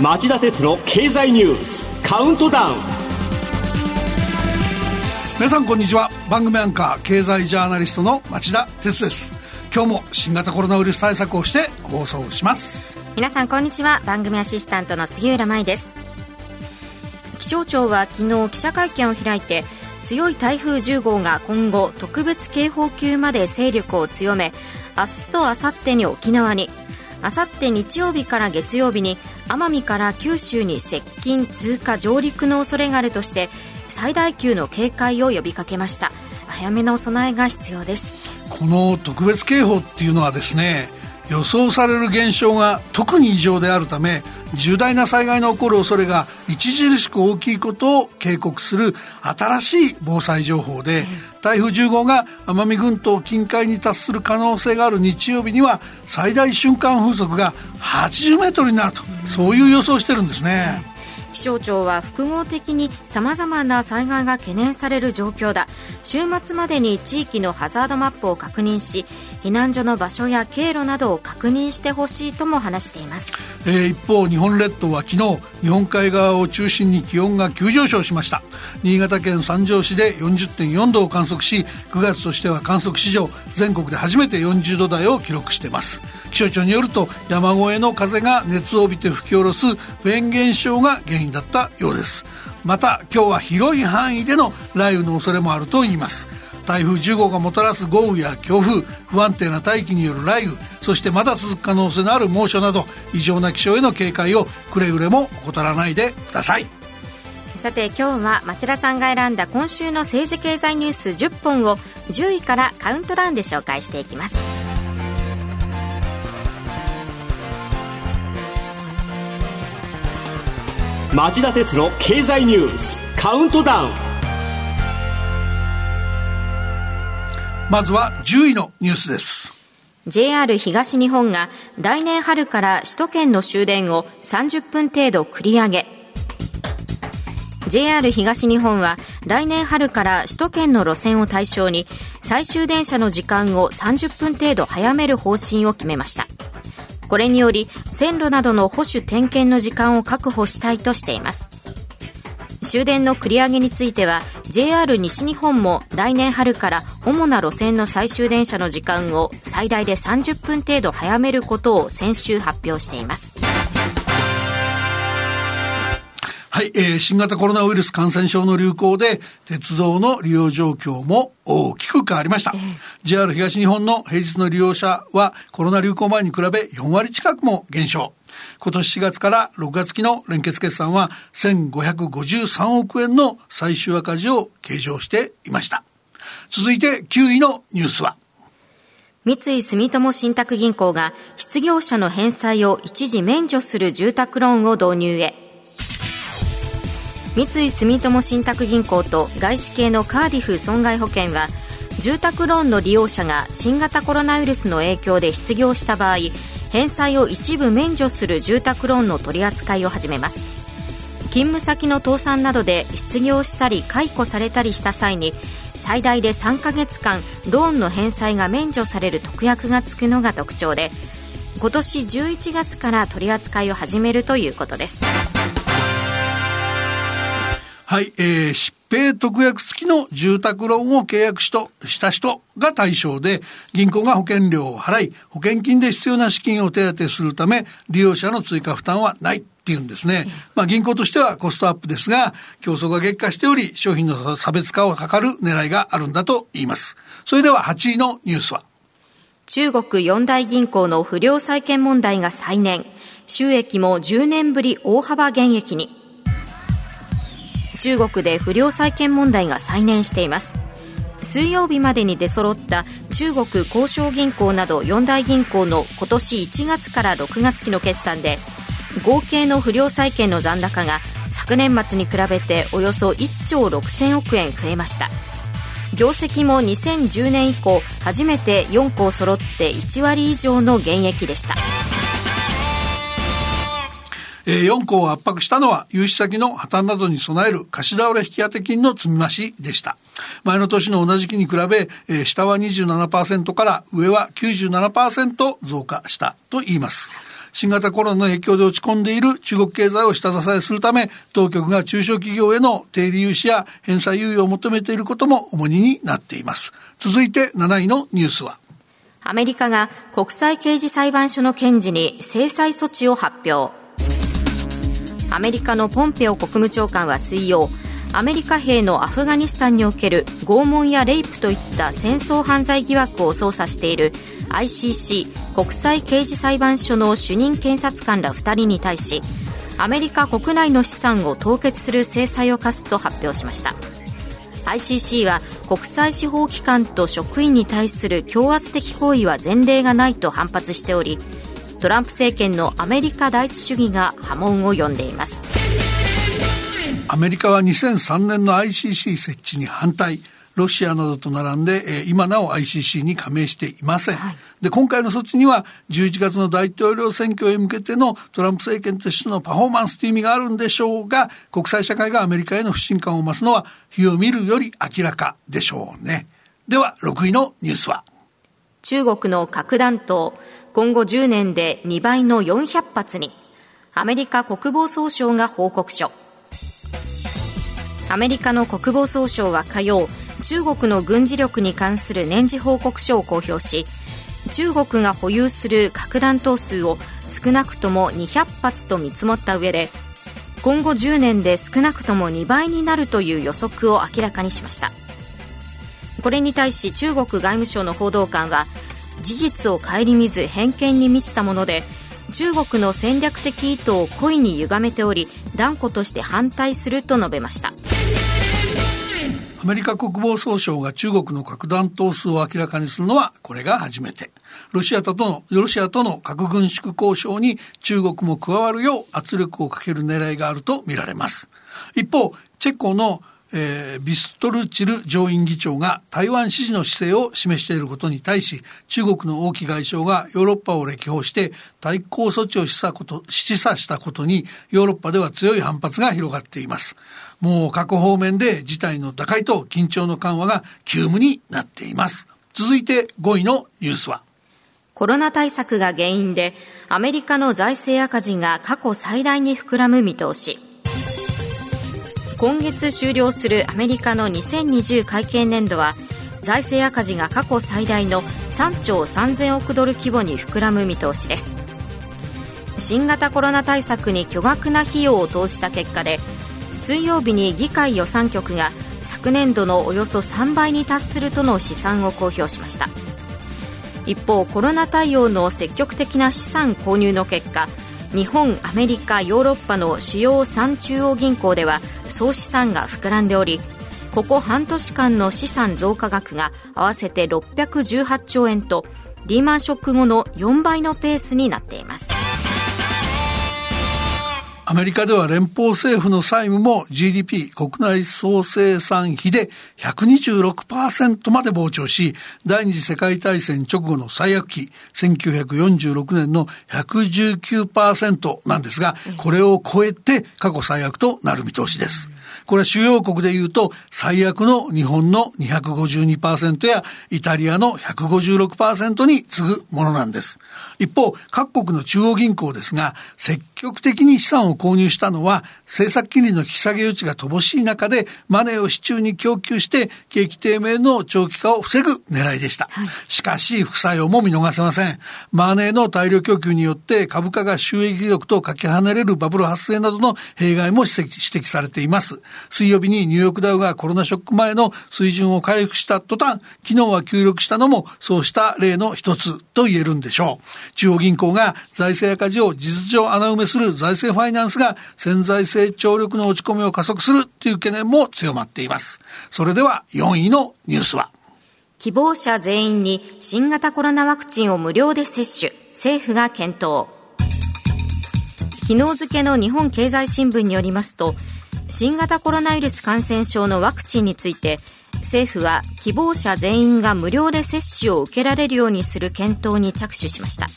町田鉄の経済ニュースカウントダウン。皆さんこんにちは。番組アンカー経済ジャーナリストの町田鉄です。今日も新型コロナウイルス対策をして放送します。皆さんこんにちは。番組アシスタントの杉浦舞です。気象庁は昨日記者会見を開いて強い台風10号が今後特別警報級まで勢力を強め明日と明後日に沖縄に明後日日曜日から月曜日に奄美から九州に接近通過上陸の恐れがあるとして最大級の警戒を呼びかけました。早めの備えが必要です。この特別警報っていうのはですね予想される現象が特に異常であるため重大な災害の起こる恐れが著しく大きいことを警告する新しい防災情報で、台風10号が奄美群島近海に達する可能性がある日曜日には最大瞬間風速が80メートルになると、そういう予想してるんですね。気象庁は複合的にさまざまな災害が懸念される状況だ週末までに地域のハザードマップを確認し避難所の場所や経路などを確認してほしいとも話しています、えー、一方日本列島は昨日日本海側を中心に気温が急上昇しました。新潟県三条市で40.4度を観測し9月としては観測史上全国で初めて40度台を記録しています。気象庁によると山越えの風が熱を帯びて吹き下ろすフェーン現象が原因だったようです。また今日は広い範囲での雷雨の恐れもあるといいます。台風10号がもたらす豪雨や強風不安定な大気による雷雨そしてまだ続く可能性のある猛暑など異常な気象への警戒をくれぐれも怠らないでください。さて今日は町田さんが選んだ今週の政治経済ニュース10本を10位からカウントダウンで紹介していきます。町田鉄の経済ニュースカウントダウンまずは10位のニュースです。JR 東日本が来年春から首都圏の終電を30分程度繰り上げ。JR 東日本は来年春から首都圏の路線を対象に最終電車の時間を30分程度早める方針を決めました。これにより線路などの保守点検の時間を確保したいとしています。終電の繰り上げについては JR 西日本も来年春から主な路線の最終電車の時間を最大で30分程度早めることを先週発表しています。はい、えー、新型コロナウイルス感染症の流行で鉄道の利用状況も大きく変わりました、えー、JR 東日本の平日の利用者はコロナ流行前に比べ4割近くも減少今年4月から6月期の連結決算は1553億円の最終赤字を計上していました。続いて9位のニュースは三井住友信託銀行が失業者の返済を一時免除する住宅ローンを導入へ三井住友信託銀行と外資系のカーディフ損害保険は住宅ローンの利用者が新型コロナウイルスの影響で失業した場合返済を一部免除する住宅ローンの取り扱いを始めます。勤務先の倒産などで失業したり解雇されたりした際に最大で3ヶ月間ローンの返済が免除される特約がつくのが特徴で今年11月から取り扱いを始めるということです。はい、えー、疾病特約付きの住宅ローンを契約しとした人が対象で、銀行が保険料を払い、保険金で必要な資金を手当てするため、利用者の追加負担はないっていうんですね。まあ銀行としてはコストアップですが、競争が激化しており、商品の差別化を図る狙いがあるんだと言います。それでは8位のニュースは中国四大銀行の不良債権問題が再燃。収益も10年ぶり大幅減益に。中国で不良債権問題が再燃しています。水曜日までに出揃った中国交渉銀行など四大銀行の今年1月から6月期の決算で合計の不良債権の残高が昨年末に比べておよそ1兆6000億円増えました。業績も2010年以降初めて4校揃って1割以上の減益でした。え4項を圧迫したのは融資先の破綻などに備える貸し倒れ引当金の積み増しでした。前の年の同じ期に比べ、え下は27%から上は97%増加したと言います。新型コロナの影響で落ち込んでいる中国経済を下支えするため、当局が中小企業への低利融資や返済猶予を求めていることも主になっています。続いて7位のニュースは、アメリカが国際刑事裁判所の検事に制裁措置を発表。アメリカのポンペオ国務長官は水曜、アメリカ兵のアフガニスタンにおける拷問やレイプといった戦争犯罪疑惑を捜査している ICC 国際刑事裁判所の主任検察官ら2人に対しアメリカ国内の資産を凍結する制裁を科すと発表しました。ICC は国際司法機関と職員に対する強圧的行為は前例がないと反発しておりトランプ政権のアメリカ第一主義が波紋を呼んでいますアメリカは2003年の ICC 設置に反対ロシアなどと並んで、え今なお ICC に加盟していません。はい、で、今回の措置には、11月の大統領選挙へ向けてのトランプ政権としてのパフォーマンスという意味があるんでしょうが、国際社会がアメリカへの不信感を増すのは、火を見るより明らかでしょうね。では、6位のニュースは。中国の核弾頭、今後10年で2倍の400発に。アメリカ国防総省が報告書。アメリカの国防総省は火曜、中国の軍事力に関する年次報告書を公表し中国が保有する核弾頭数を少なくとも200発と見積もった上で今後10年で少なくとも2倍になるという予測を明らかにしましたこれに対し中国外務省の報道官は事実を顧みず偏見に満ちたもので中国の戦略的意図を故意に歪めており断固として反対すると述べましたアメリカ国防総省が中国の核弾頭数を明らかにするのはこれが初めて。ロシアとの、ロシアとの核軍縮交渉に中国も加わるよう圧力をかける狙いがあると見られます。一方、チェコのえー、ビストルチル上院議長が台湾支持の姿勢を示していることに対し、中国の王毅外相がヨーロッパを歴訪して対抗措置を示唆こと示唆したことに、ヨーロッパでは強い反発が広がっています。もう各方面で事態の打開と緊張の緩和が急務になっています。続いて5位のニュースは。コロナ対策が原因でアメリカの財政赤字が過去最大に膨らむ見通し。今月終了するアメリカの2020会計年度は財政赤字が過去最大の3兆3000億ドル規模に膨らむ見通しです。新型コロナ対策に巨額な費用を投じた結果で水曜日に議会予算局が昨年度のおよそ3倍に達するとの試算を公表しました。一方コロナ対応の積極的な資産購入の結果日本、アメリカ、ヨーロッパの主要3中央銀行では総資産が膨らんでおりここ半年間の資産増加額が合わせて618兆円とリーマンショック後の4倍のペースになっています。アメリカでは連邦政府の債務も GDP 国内総生産比で126%まで膨張し、第二次世界大戦直後の最悪期、1946年の119%なんですが、これを超えて過去最悪となる見通しです。これは主要国で言うと、最悪の日本の252%やイタリアの156%に次ぐものなんです。一方、各国の中央銀行ですが、積極的に資産を購入したのは、政策金利の引き下げ余地が乏しい中で、マネーを市中に供給して、景気低迷の長期化を防ぐ狙いでした。はい、しかし、副作用も見逃せません。マネーの大量供給によって株価が収益力とかけ離れるバブル発生などの弊害も指摘されています。水曜日にニューヨークダウがコロナショック前の水準を回復した途端、昨日は急力したのもそうした例の一つと言えるんでしょう。中央銀行が財政赤字を事実上穴埋めする財政ファイナンスが潜在成長力の落ち込みを加速するという懸念も強まっています。それでは4位のニュースは？希望者全員に新型コロナワクチンを無料で接種、政府が検討。昨日付の日本経済新聞によりますと、新型コロナウイルス感染症のワクチンについて政府は希望者全員が無料で接種を受けられるようにする検討に着手しました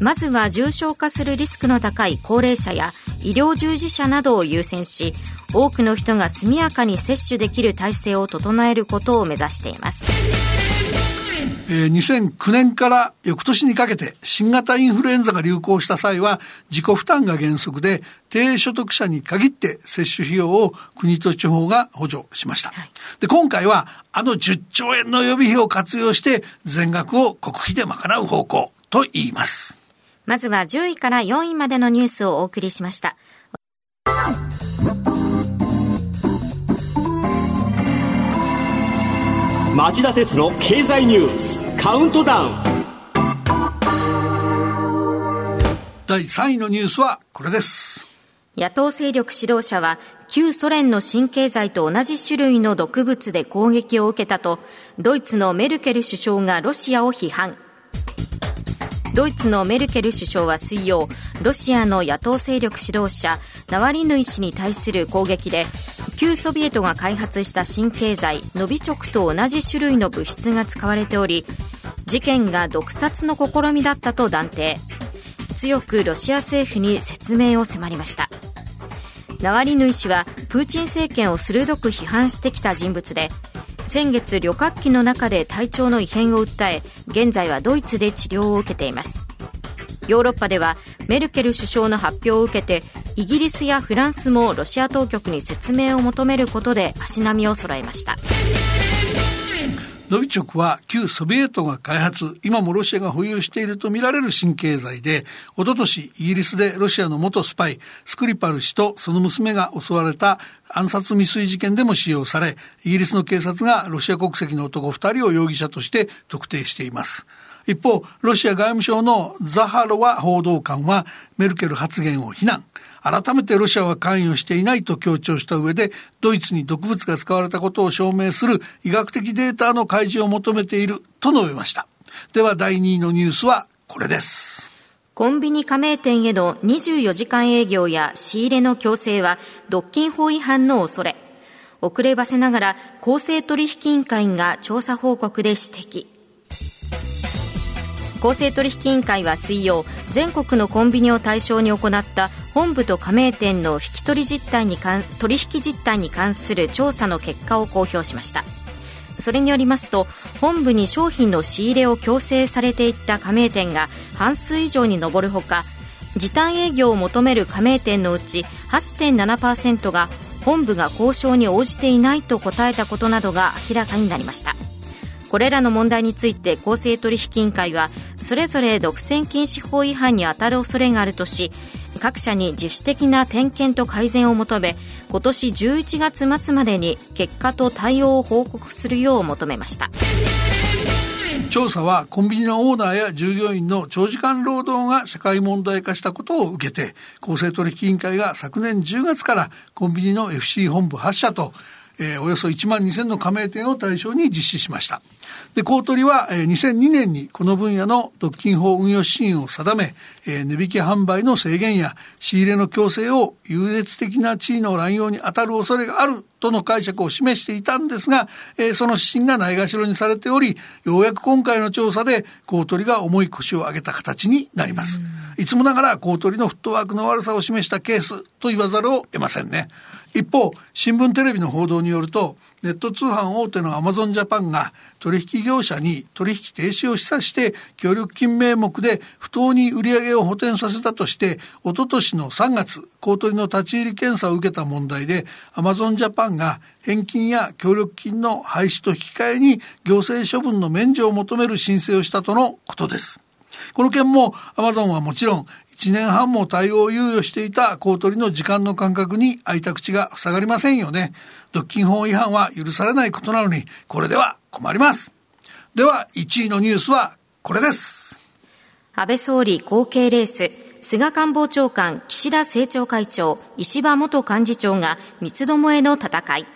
まずは重症化するリスクの高い高齢者や医療従事者などを優先し多くの人が速やかに接種できる体制を整えることを目指していますえー、2009年から翌年にかけて新型インフルエンザが流行した際は自己負担が原則で低所得者に限って接種費用を国と地方が補助しました。はい、で、今回はあの10兆円の予備費を活用して全額を国費で賄う方向と言います。まずは10位から4位までのニュースをお送りしました。町田鉄の経済ニュースカウントダウン。第3位のニュースはこれです。野党勢力指導者は旧ソ連の新経済と同じ種類の毒物で攻撃を受けたとドイツのメルケル首相がロシアを批判ドイツのメルケル首相は水曜ロシアの野党勢力指導者ナワリヌイ氏に対する攻撃で旧ソビエトが開発した新経済ノビチョクと同じ種類の物質が使われており事件が毒殺の試みだったと断定。強くロシア政府に説明を迫りました。ナワリヌイ氏はプーチン政権を鋭く批判してきた人物で先月旅客機の中で体調の異変を訴え現在はドイツで治療を受けています。ヨーロッパではメルケル首相の発表を受けてイギリスやフランスもロシア当局に説明を求めることで足並みを揃えました。ノビチョクは旧ソビエトが開発、今もロシアが保有しているとみられる新経済で、おととしイギリスでロシアの元スパイ、スクリパル氏とその娘が襲われた暗殺未遂事件でも使用され、イギリスの警察がロシア国籍の男2人を容疑者として特定しています。一方、ロシア外務省のザハロワ報道官はメルケル発言を非難。改めてロシアは関与していないと強調した上で、ドイツに毒物が使われたことを証明する医学的データの開示を求めていると述べました。では第2位のニュースはこれです。コンビニ加盟店への24時間営業や仕入れの強制は独禁法違反の恐れ。遅ればせながら公正取引委員会が調査報告で指摘。公正取引委員会は水曜全国のコンビニを対象に行った本部と加盟店の引き取り実態に取引実態に関する調査の結果を公表しました。それによりますと本部に商品の仕入れを強制されていった加盟店が半数以上に上るほか時短営業を求める加盟店のうち8.7%が本部が交渉に応じていないと答えたことなどが明らかになりました。これらの問題について公正取引委員会はそれぞれ独占禁止法違反に当たる恐れがあるとし各社に自主的な点検と改善を求め今年11月末までに結果と対応を報告するよう求めました。調査はコンビニのオーナーや従業員の長時間労働が社会問題化したことを受けて公正取引委員会が昨年10月からコンビニの FC 本部8社とえー、およそ1万2000の加盟店を対象に実施しました。で、公取は、えー、2002年にこの分野の独禁法運用指針を定め、えー、値引き販売の制限や仕入れの強制を優越的な地位の乱用に当たる恐れがあるとの解釈を示していたんですが、えー、その指針がないがしろにされており、ようやく今回の調査で公取が重い腰を上げた形になります。いつもながら公取のフットワークの悪さを示したケースと言わざるを得ませんね。一方、新聞テレビの報道によると、ネット通販大手のアマゾンジャパンが取引業者に取引停止を示唆して協力金名目で不当に売り上げを補填させたとして、おととしの3月、公取の立ち入り検査を受けた問題で、アマゾンジャパンが返金や協力金の廃止と引き換えに行政処分の免除を求める申請をしたとのことです。この件もアマゾンはもちろん1年半も対応を猶予していた公取の時間の間隔に開いた口が塞がりませんよね。独禁法違反は許されないことなのに、これでは困ります。では、1位のニュースはこれです。安倍総理後継レース、菅官房長官、岸田政調会長、石破元幹事長が三つどもえの戦い。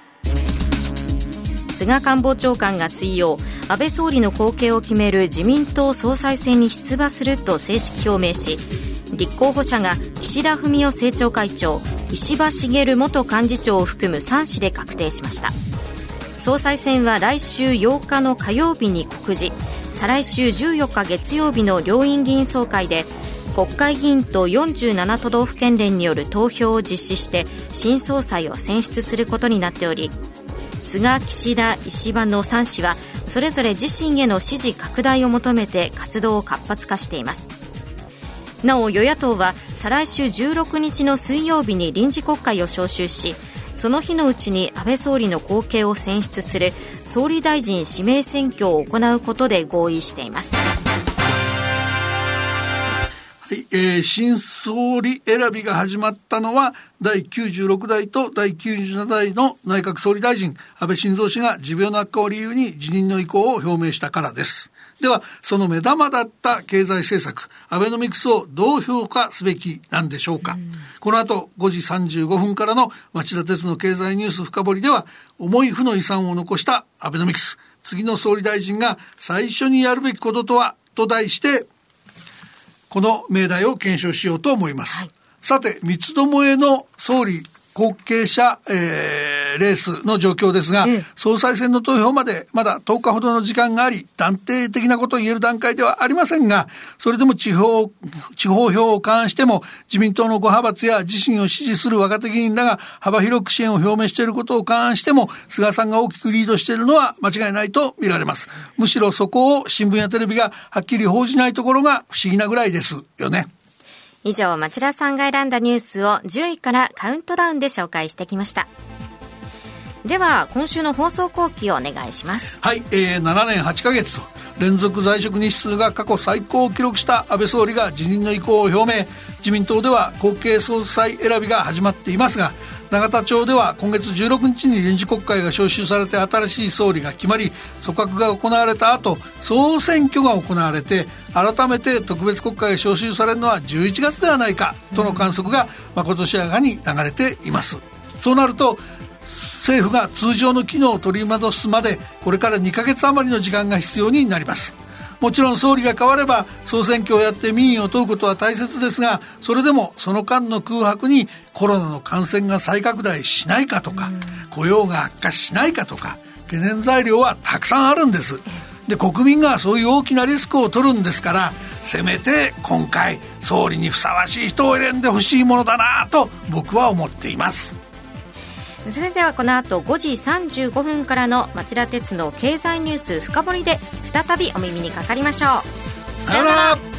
菅官房長官が水曜安倍総理の後継を決める自民党総裁選に出馬すると正式表明し立候補者が岸田文雄政調会長石破茂元幹事長を含む3氏で確定しました。総裁選は来週8日の火曜日に告示。再来週14日月曜日の両院議員総会で国会議員と47都道府県連による投票を実施して新総裁を選出することになっており菅岸田石破の3氏はそれぞれ自身への支持拡大を求めて活動を活発化しています。なお与野党は再来週16日の水曜日に臨時国会を召集しその日のうちに安倍総理の後継を選出する総理大臣指名選挙を行うことで合意していますはいえー、新総理選びが始まったのは第96代と第97代の内閣総理大臣安倍晋三氏が持病の悪化を理由に辞任の意向を表明したからです。では、その目玉だった経済政策、アベノミクスをどう評価すべきなんでしょうか。うこの後5時35分からの町田鉄の経済ニュース深掘りでは、重い負の遺産を残したアベノミクス、次の総理大臣が最初にやるべきこととは、と題して、この命題を検証しようと思います。はい、さて、三つどもえの総理後継者、えー、レースの状況ですが、ええ、総裁選の投票までまだ10日ほどの時間があり、断定的なことを言える段階ではありませんが、それでも地方、地方票を関しても、自民党の5派閥や自身を支持する若手議員らが幅広く支援を表明していることを関しても、菅さんが大きくリードしているのは間違いないと見られます。むしろそこを新聞やテレビがはっきり報じないところが不思議なぐらいですよね。以上、町田さんが選んだニュースを10位からカウントダウンで紹介してきました。では、今週の放送後期をお願いします。はい、えー、7年8ヶ月と、連続在職日数が過去最高を記録した安倍総理が辞任の意向を表明自民党では後継総裁選びが始まっていますが永田町では今月16日に臨時国会が召集されて新しい総理が決まり組閣が行われた後総選挙が行われて改めて特別国会が召集されるのは11月ではないかとの観測がまことしやかに流れていますそうなると政府が通常の機能を取り戻すまでこれから2ヶ月余りの時間が必要になります。もちろん総理が変われば総選挙をやって民意を問うことは大切ですがそれでもその間の空白にコロナの感染が再拡大しないかとか雇用が悪化しないかとか懸念材料はたくさんあるんです。で国民がそういう大きなリスクを取るんですからせめて今回総理にふさわしい人を選んでほしいものだなと僕は思っていますそれではこの後5時35分からの町田鉄の経済ニュース深掘りで再びお耳にかかりましょう。さよなら。